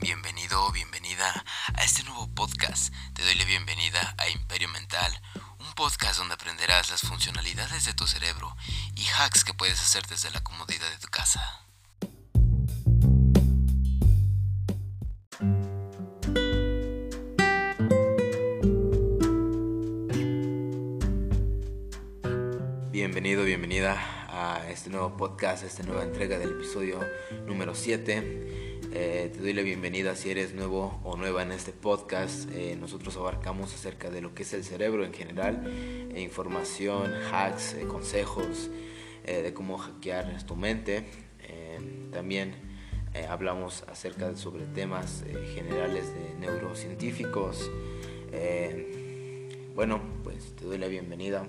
Bienvenido o bienvenida a este nuevo podcast. Te doy la bienvenida a Imperio Mental, un podcast donde aprenderás las funcionalidades de tu cerebro y hacks que puedes hacer desde la comodidad de tu casa. Bienvenido, bienvenida a este nuevo podcast, a esta nueva entrega del episodio número 7. Eh, te doy la bienvenida si eres nuevo o nueva en este podcast. Eh, nosotros abarcamos acerca de lo que es el cerebro en general, e información, hacks, eh, consejos de cómo hackear tu mente. también hablamos acerca de, sobre temas generales de neurocientíficos. bueno, pues te doy la bienvenida.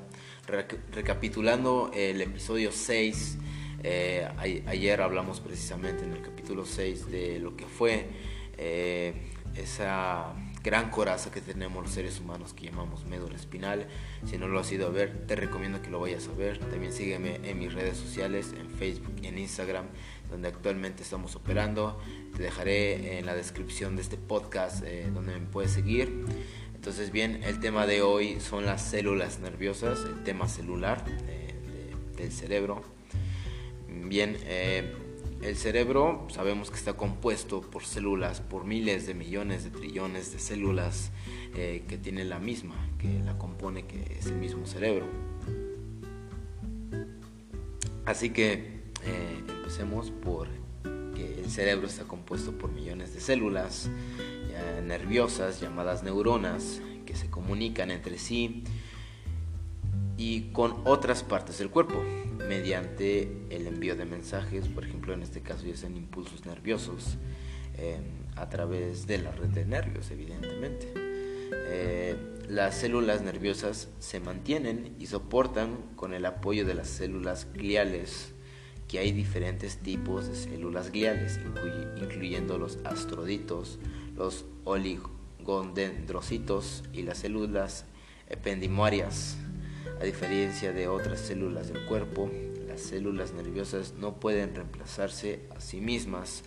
recapitulando el episodio 6 eh, ayer hablamos precisamente en el capítulo 6 de lo que fue eh, esa gran coraza que tenemos los seres humanos que llamamos médula espinal. Si no lo has ido a ver, te recomiendo que lo vayas a ver. También sígueme en mis redes sociales, en Facebook y en Instagram, donde actualmente estamos operando. Te dejaré en la descripción de este podcast eh, donde me puedes seguir. Entonces bien, el tema de hoy son las células nerviosas, el tema celular del cerebro. Bien, eh, el cerebro sabemos que está compuesto por células, por miles de millones de trillones de células eh, que tiene la misma, que la compone, que es el mismo cerebro. Así que eh, empecemos por que el cerebro está compuesto por millones de células nerviosas llamadas neuronas que se comunican entre sí y con otras partes del cuerpo mediante el envío de mensajes, por ejemplo en este caso ya sean impulsos nerviosos em, a través de la red de nervios evidentemente. Eh, las células nerviosas se mantienen y soportan con el apoyo de las células gliales, que hay diferentes tipos de células gliales, incluyendo los astroditos, los oligodendrocitos y las células ependimarias. A diferencia de otras células del cuerpo, las células nerviosas no pueden reemplazarse a sí mismas.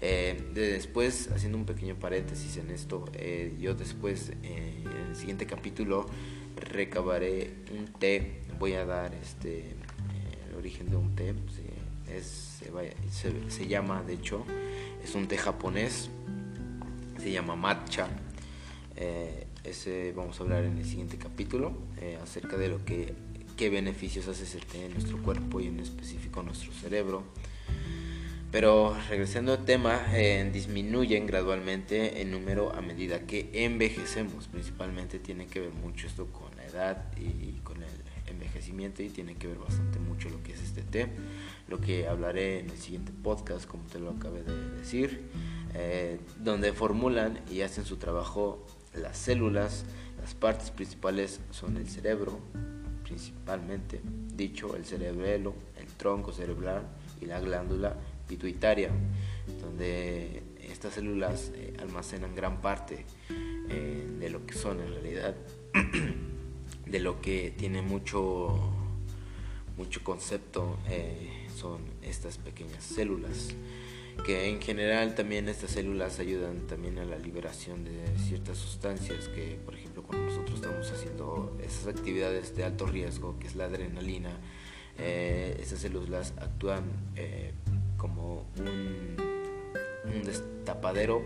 Eh, después, haciendo un pequeño paréntesis en esto, eh, yo después eh, en el siguiente capítulo recabaré un té, voy a dar este el origen de un té, se, llama, de hecho, es un té japonés, se llama matcha. Ese vamos a hablar en el siguiente capítulo eh, acerca de lo que qué beneficios hace ese té en nuestro cuerpo y en específico en nuestro cerebro. Pero regresando al tema, eh, disminuyen gradualmente en número a medida que envejecemos. Principalmente tiene que ver mucho esto con la edad y con el envejecimiento y tiene que ver bastante mucho lo que es este té. Lo que hablaré en el siguiente podcast, como te lo acabé de decir, eh, donde formulan y hacen su trabajo las células, las partes principales son el cerebro, principalmente, dicho el cerebelo, el tronco cerebral y la glándula pituitaria, donde estas células eh, almacenan gran parte eh, de lo que son en realidad, de lo que tiene mucho, mucho concepto, eh, son estas pequeñas células que en general también estas células ayudan también a la liberación de ciertas sustancias que por ejemplo cuando nosotros estamos haciendo esas actividades de alto riesgo que es la adrenalina eh, estas células actúan eh, como un, destapadero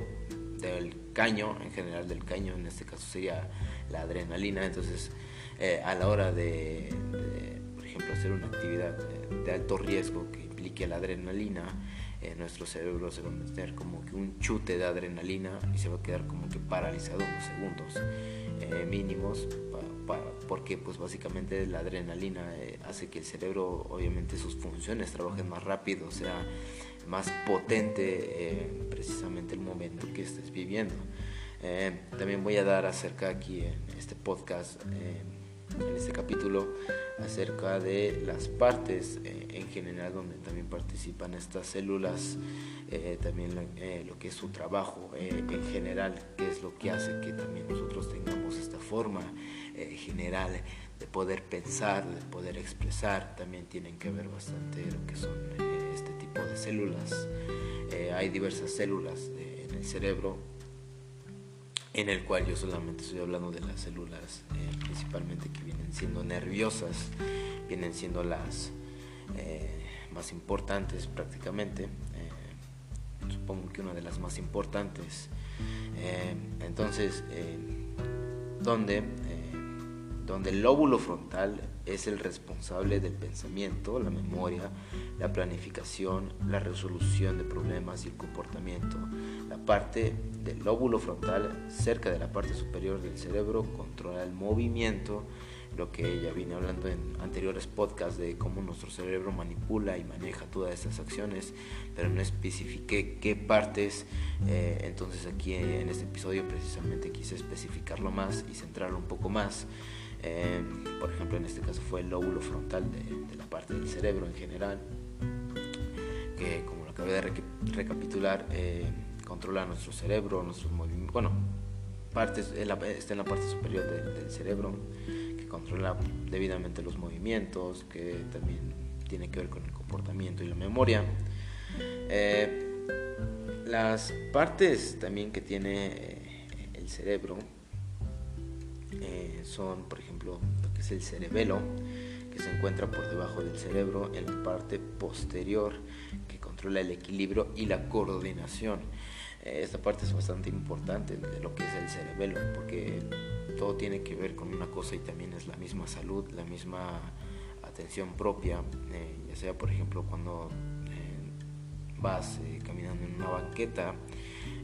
del caño en general del caño en este caso sería la adrenalina. Entonces eh, a la hora de, de, por ejemplo hacer una actividad de alto riesgo que implique la adrenalina nuestro cerebro se va a meter como que un chute de adrenalina y se va a quedar como que paralizado unos segundos eh, mínimos porque pues básicamente la adrenalina eh, hace que el cerebro obviamente sus funciones trabajen más rápido, sea más potente eh, precisamente el momento que estés viviendo. también voy a dar acerca aquí en este podcast en este capítulo acerca de las partes eh, en general donde también participan estas células, eh, también eh, lo que es su trabajo en general, qué es lo que hace que también nosotros tengamos esta forma general de poder pensar, de poder expresar, también tienen que ver bastante lo que son este tipo de células. hay diversas células en el cerebro, en el cual yo solamente estoy hablando de las células eh, principalmente que vienen siendo nerviosas, vienen siendo las eh, más importantes prácticamente, eh, supongo que una de las más importantes. entonces, donde, donde el lóbulo frontal es el responsable del pensamiento, la memoria, la planificación, la resolución de problemas y el comportamiento. La parte del lóbulo frontal, cerca de la parte superior del cerebro, controla el movimiento, lo que ya vine hablando en anteriores podcasts de cómo nuestro cerebro manipula y maneja todas estas acciones, pero no especifiqué qué partes, eh, entonces aquí en este episodio precisamente quise especificarlo más y centrarlo un poco más. Eh, por ejemplo, en este caso fue el lóbulo frontal de, la parte del cerebro en general, que como lo acabé de recapitular, eh, controla nuestro cerebro, nuestros movimientos, bueno, partes, está en la parte superior del cerebro, que controla debidamente los movimientos, que también tiene que ver con el comportamiento y la memoria. Eh, las partes también que tiene el cerebro son, por ejemplo, lo que es el cerebelo, que se encuentra por debajo del cerebro en la parte posterior, que controla el equilibrio y la coordinación. Eh, esta parte es bastante importante de lo que es el cerebelo, porque todo tiene que ver con una cosa y también es la misma salud, la misma atención propia, eh, ya sea por ejemplo cuando vas caminando en una banqueta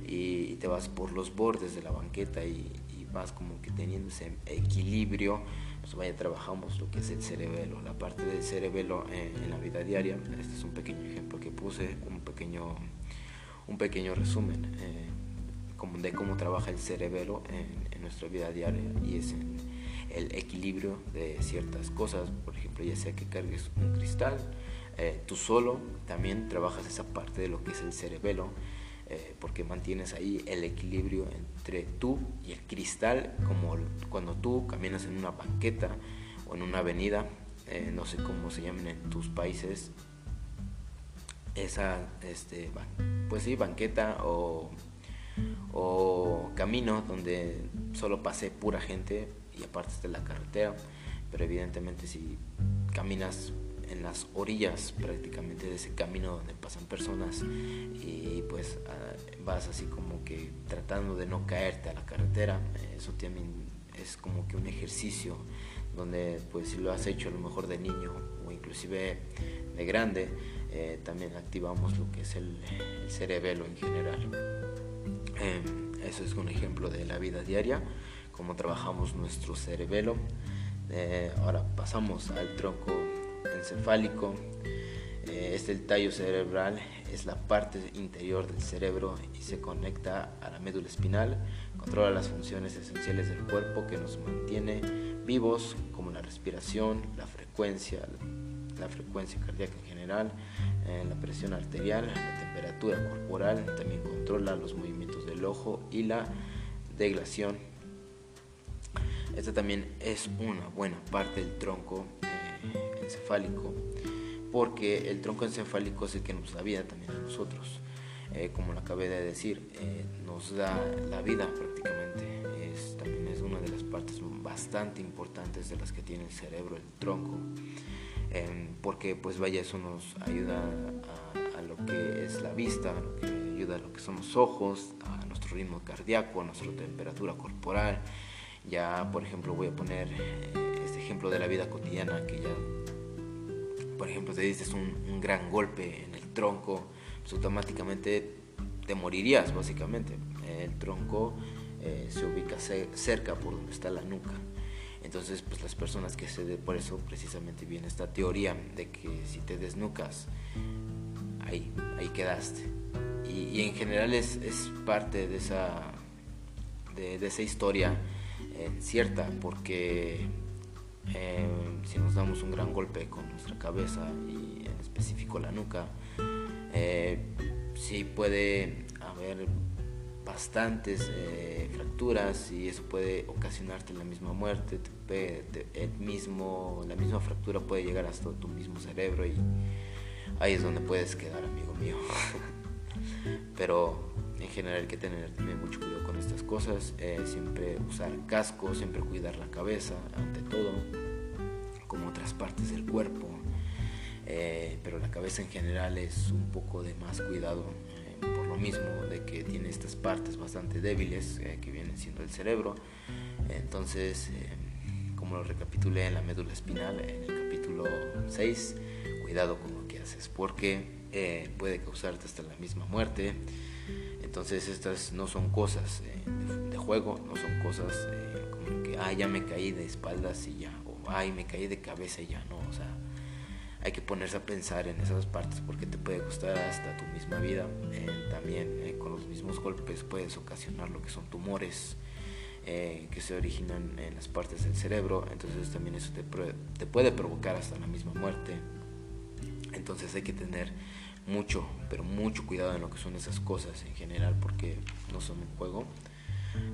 y, te vas por los bordes de la banqueta y, vas como que teniendo ese equilibrio, pues vaya, trabajamos lo que es el cerebelo, la parte del cerebelo en, la vida diaria. Este es un pequeño ejemplo que puse, un pequeño, un pequeño resumen eh, como de cómo trabaja el cerebelo en, nuestra vida diaria y es en el equilibrio de ciertas cosas, por ejemplo, ya sea que cargues un cristal, eh, tú solo también trabajas esa parte de lo que es el cerebelo eh, porque mantienes ahí el equilibrio entre tú y el cristal, como cuando tú caminas en una banqueta o en una avenida, eh, no sé cómo se llaman en tus países, esa, este, pues sí, banqueta o, o camino donde solo pase pura gente y aparte de la carretera, pero evidentemente si caminas en las orillas prácticamente de ese camino donde pasan personas y pues ah, vas así como que tratando de no caerte a la carretera. Eso también es como que un ejercicio donde pues si lo has hecho a lo mejor de niño o inclusive de grande, eh, también activamos lo que es el, cerebelo en general. Em, eso es un ejemplo de la vida diaria, cómo trabajamos nuestro cerebelo. Eh, ahora pasamos al tronco encefálico. Eh, es el tallo cerebral, es la parte interior del cerebro y se conecta a la médula espinal, controla las funciones esenciales del cuerpo que nos mantiene vivos, como la respiración, la frecuencia, la frecuencia cardíaca en general, eh, la presión arterial, la temperatura corporal, también controla los movimientos del ojo y la deglación. Esta también es una buena parte del tronco encefálico, porque el tronco encefálico es el que nos da vida también a nosotros. Eh, como lo acabé de decir, eh, nos da la vida prácticamente. Es, también es una de las partes bastante importantes de las que tiene el cerebro, el tronco, em, porque pues vaya, eso nos ayuda a, a, lo que es la vista, ayuda a lo que son los ojos, a nuestro ritmo cardíaco, a nuestra temperatura corporal. Ya, por ejemplo, voy a poner eh, ejemplo de la vida cotidiana que ya por ejemplo, te dices un, gran golpe en el tronco, pues automáticamente te morirías, básicamente. El tronco eh, se ubica cerca por donde está la nuca. Entonces, pues las personas que se... Por eso precisamente viene esta teoría de que si te desnucas, ahí, ahí quedaste. Y, en general es, es, parte de esa, de, esa historia eh, cierta, porque eh, si nos damos un gran golpe con nuestra cabeza y en específico la nuca, eh, sí puede haber bastantes eh, fracturas y eso puede ocasionarte la misma muerte, el mismo, la misma fractura puede llegar hasta tu mismo cerebro y ahí es donde puedes quedar, amigo mío. Pero en general hay que tener también mucho cuidado con estas cosas, siempre usar casco, siempre cuidar la cabeza ante todo, como otras partes del cuerpo, pero la cabeza en general es un poco de más cuidado por lo mismo de que tiene estas partes bastante débiles que vienen siendo el cerebro, entonces como lo recapitulé en la médula espinal en el capítulo 6, cuidado con lo que haces, porque eh, puede causarte hasta la misma muerte. Entonces estas no son cosas eh, de, juego, no son cosas eh, como que, ay, ya me caí de espaldas y ya, o ay, me caí de cabeza y ya, no, o sea, hay que ponerse a pensar en esas partes porque te puede costar hasta tu misma vida. también con los mismos golpes puedes ocasionar lo que son tumores, eh, que se originan en las partes del cerebro, entonces también eso te, te, puede provocar hasta la misma muerte. Entonces hay que tener mucho, pero mucho cuidado en lo que son esas cosas en general porque no son un juego.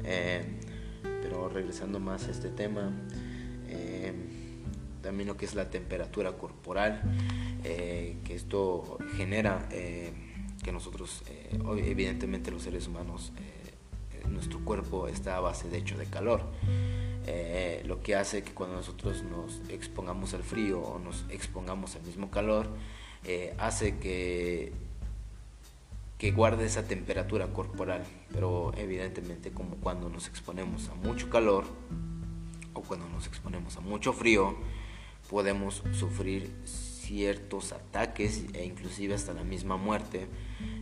Eh, pero regresando más a este tema, eh, también lo que es la temperatura corporal, que esto genera que nosotros, evidentemente los seres humanos, nuestro cuerpo está a base de hecho de calor. Eh, lo que hace que cuando nosotros nos expongamos al frío o nos expongamos al mismo calor, eh, hace que, que guarde esa temperatura corporal. Pero evidentemente como cuando nos exponemos a mucho calor o cuando nos exponemos a mucho frío, podemos sufrir ciertos ataques e inclusive hasta la misma muerte.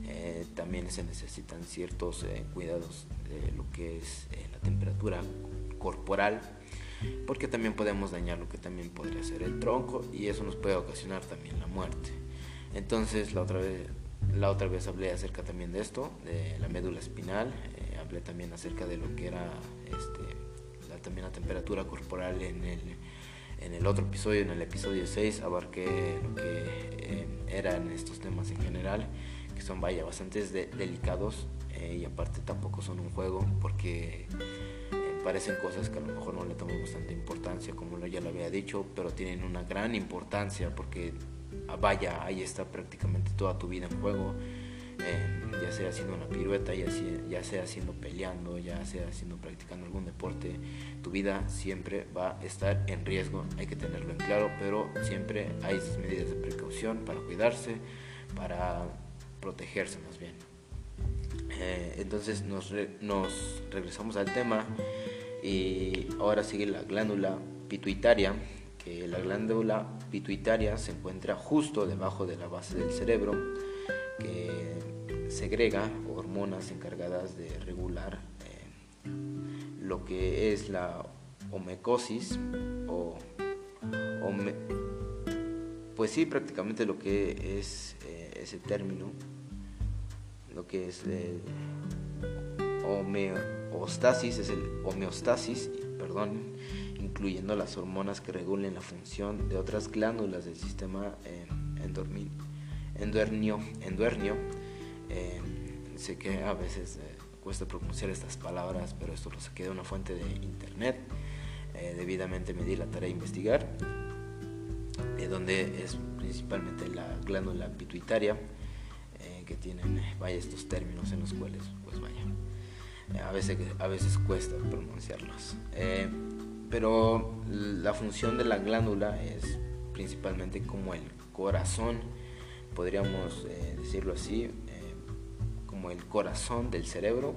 Eh, también se necesitan ciertos cuidados de lo que es eh, la temperatura corporal, porque también podemos dañar lo que también podría ser el tronco y eso nos puede ocasionar también la muerte. Entonces la otra vez, la otra vez hablé acerca también de esto, de la médula espinal, eh, hablé también acerca de lo que era este, la, también la temperatura corporal en el, en el otro episodio, en el episodio 6, abarqué lo que eh, eran estos temas en general, que son vaya bastante delicados eh, y aparte tampoco son un juego porque eh, parecen cosas que a lo mejor no le tomamos tanta importancia como ya lo había dicho, pero tienen una gran importancia porque vaya, ahí está prácticamente toda tu vida en juego. Eh, ya sea haciendo una pirueta, ya sea, ya sea haciendo peleando, ya sea haciendo practicando algún deporte, tu vida siempre va a estar en riesgo, hay que tenerlo en claro, pero siempre hay medidas de precaución para cuidarse, para protegerse más bien. Eh, entonces nos, nos regresamos al tema y ahora sigue la glándula pituitaria, la glándula pituitaria se encuentra justo debajo de la base del cerebro, que segrega hormonas encargadas de regular eh, lo que es la homecosis o pues sí prácticamente lo que es eh, ese término lo que es el homeostasis, es el homeostasis, perdón, incluyendo las hormonas que regulen la función de otras glándulas del sistema eh, endoernio. Eh, sé que a veces eh, cuesta pronunciar estas palabras, pero esto lo saqué de una fuente de internet. debidamente me di la tarea de investigar, donde es principalmente la glándula pituitaria que tienen, eh, vaya, estos términos en los cuales, pues vaya, eh, a veces, a veces cuesta pronunciarlos. Eh, pero la función de la glándula es principalmente como el corazón, podríamos decirlo así, como el corazón del cerebro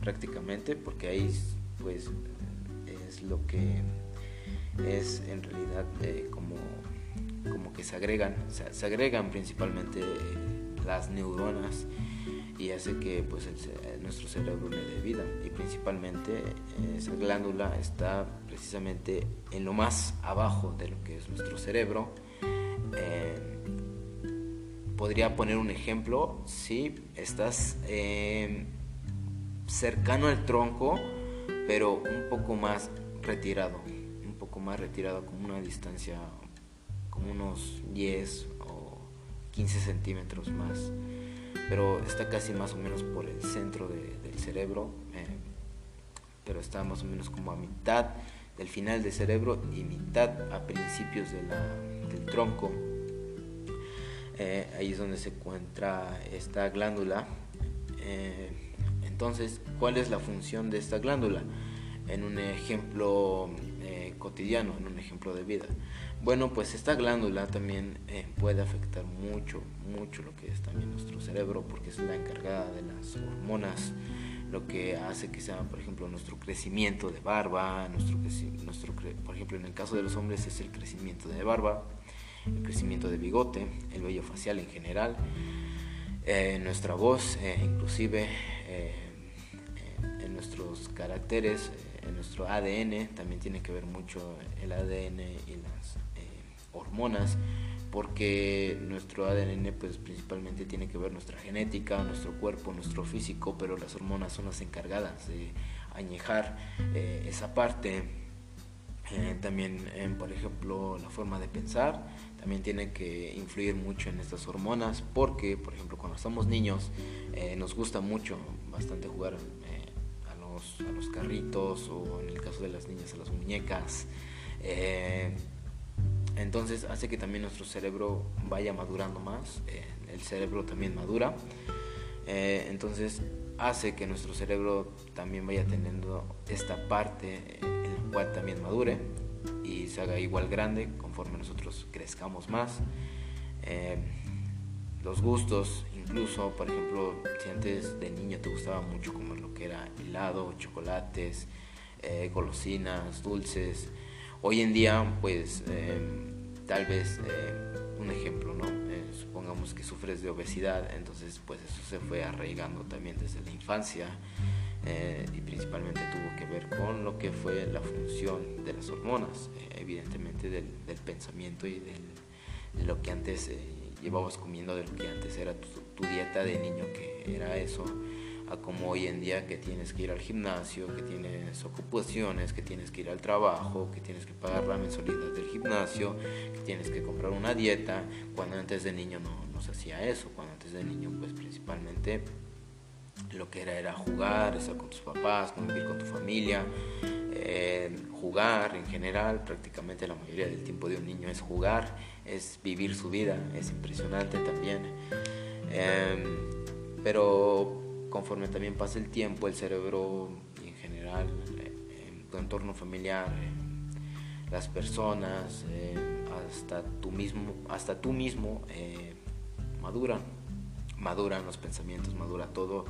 prácticamente, porque ahí pues es lo que es en realidad como, como que se agregan, se agregan principalmente las neuronas y hace que pues nuestro cerebro le dé vida. Y principalmente eh, esa glándula está precisamente en lo más abajo de lo que es nuestro cerebro eh, podría poner un ejemplo si estás eh, cercano al tronco pero un poco más retirado un poco más retirado como una distancia como unos 10 15 centímetros más, pero está casi más o menos por el centro del cerebro, eh, pero está más o menos como a mitad del final del cerebro y mitad a principios de del tronco. Eh, ahí es donde se encuentra esta glándula. Eh, Entonces, ¿cuál es la función de esta glándula? En un ejemplo eh, cotidiano, en un ejemplo de vida. Bueno, pues esta glándula también puede afectar mucho, mucho lo que es también nuestro cerebro, porque es la encargada de las hormonas, lo que hace que sea, por ejemplo, nuestro crecimiento de barba, nuestro, nuestro por ejemplo, en el caso de los hombres es el crecimiento de barba, el crecimiento de bigote, el vello facial en general, eh, nuestra voz, eh, inclusive eh, en nuestros caracteres, en nuestro ADN, también tiene que ver mucho el ADN y las hormonas, porque nuestro ADN pues principalmente tiene que ver nuestra genética, nuestro cuerpo, nuestro físico, pero las hormonas son las encargadas de añejar esa parte. también, por ejemplo, la forma de pensar, también tiene que influir mucho en estas hormonas porque, por ejemplo, cuando estamos niños eh, nos gusta mucho, bastante jugar eh, a, los, carritos o en el caso de las niñas a las muñecas. Eh, entonces hace que también nuestro cerebro vaya madurando más, el cerebro también madura, entonces hace que nuestro cerebro también vaya teniendo esta parte en la cual también madure y se haga igual grande conforme nosotros crezcamos más. Eh, los gustos, incluso, por ejemplo, si antes de niño te gustaba mucho comer lo que era helado, chocolates, eh, golosinas, dulces, hoy en día, pues, eh, tal vez, un ejemplo, ¿no? supongamos que sufres de obesidad, entonces, pues, eso se fue arraigando también desde la infancia. Eh, y principalmente tuvo que ver con lo que fue la función de las hormonas, eh, evidentemente del, pensamiento y de lo que antes eh, llevabas comiendo, de lo que antes era tu, dieta de niño, que era eso, a como hoy en día que tienes que ir al gimnasio, que tienes ocupaciones, que tienes que ir al trabajo, que tienes que pagar la mensualidad del gimnasio, que tienes que comprar una dieta, cuando antes de niño no, no se hacía eso, cuando antes de niño pues principalmente lo que era era jugar, estar con tus papás, convivir con tu familia, eh, jugar en general, prácticamente la mayoría del tiempo de un niño es jugar, es vivir su vida, es impresionante también. Em, pero conforme también pasa el tiempo, el cerebro y en general, eh, tu entorno familiar, eh, las personas, hasta tú mismo, hasta tú mismo maduran maduran los pensamientos, madura todo.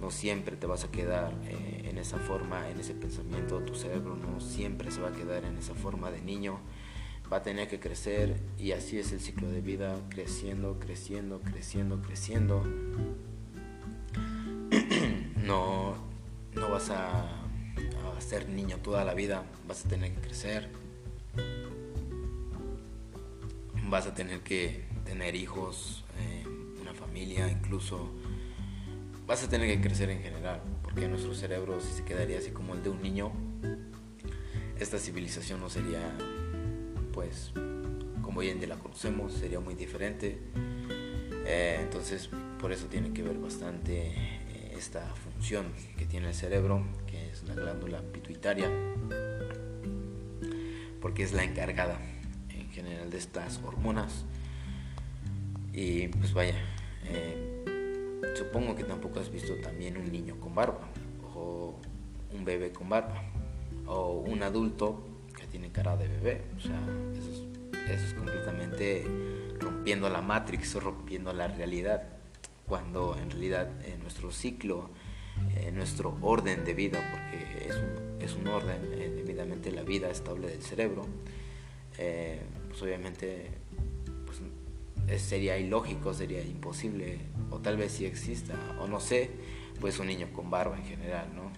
No siempre te vas a quedar eh, en esa forma, en ese pensamiento. Tu cerebro no siempre se va a quedar en esa forma de niño. Va a tener que crecer y así es el ciclo de vida, creciendo, creciendo, creciendo, creciendo. No, no vas a, ser niño toda la vida, vas a tener que crecer. Vas a tener que tener hijos, eh, familia, incluso vas a tener que crecer en general, porque nuestro cerebro si se quedaría así como el de un niño, esta civilización no sería, pues, como hoy en día la conocemos, sería muy diferente. Eh, entonces, por eso tiene que ver bastante esta función que tiene el cerebro, que es la glándula pituitaria, porque es la encargada en general de estas hormonas. Y pues vaya, eh, supongo que tampoco has visto también un niño con barba o un bebé con barba o un adulto que tiene cara de bebé. O sea, eso es, completamente rompiendo la matrix rompiendo la realidad cuando en realidad en nuestro ciclo, en nuestro orden de vida, porque es un, es un orden, eh, debidamente la vida estable del cerebro, eh, pues obviamente sería ilógico, sería imposible, o tal vez si exista, o no sé, pues un niño con barba en general, ¿no?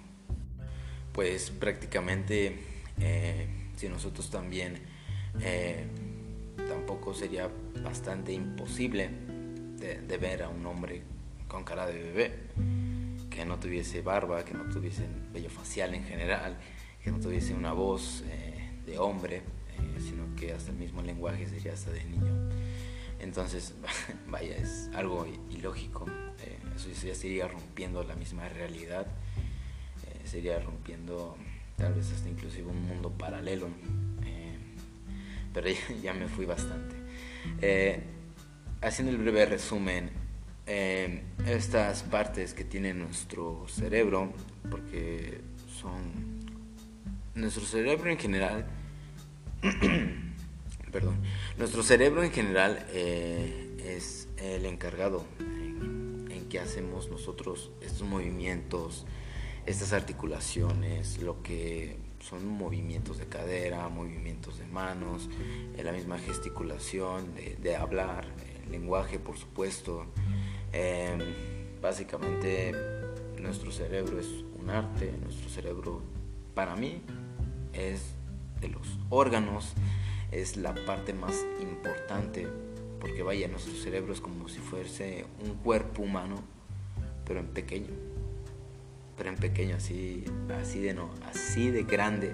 Pues prácticamente eh, si nosotros también eh, tampoco sería bastante imposible de, ver a un hombre con cara de bebé, que no tuviese barba, que no tuviese vello facial en general, que no tuviese una voz eh, de hombre, sino que hasta el mismo lenguaje sería hasta de niño. Entonces, vaya, es algo ilógico. Eh, eso ya sería rompiendo la misma realidad. Eh, sería rompiendo tal vez hasta inclusive un mundo paralelo. Eh, pero ya, me fui bastante. Haciendo el breve resumen, eh, estas partes que tiene nuestro cerebro, porque son nuestro cerebro en general, perdón, nuestro cerebro en general eh, es el encargado en, en que hacemos nosotros estos movimientos, estas articulaciones, lo que son movimientos de cadera, movimientos de manos, la misma gesticulación de, hablar, lenguaje por supuesto. Em, básicamente nuestro cerebro es un arte, nuestro cerebro para mí es de los órganos, es la parte más importante, porque vaya, nuestro cerebro es como si fuese un cuerpo humano, pero en pequeño, pero en pequeño, así, así de no, así de grande,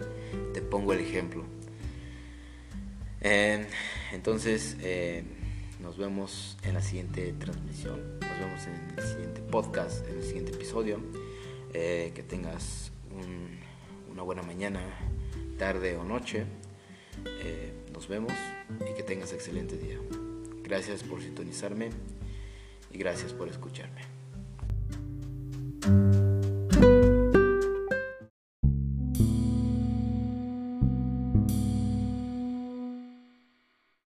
te pongo el ejemplo. Em, entonces, eh, nos vemos en la siguiente transmisión. Nos vemos en el siguiente podcast, en el siguiente episodio. Eh, que tengas una buena mañana, tarde o noche. Eh, nos vemos y que tengas excelente día. Gracias por sintonizarme y gracias por escucharme.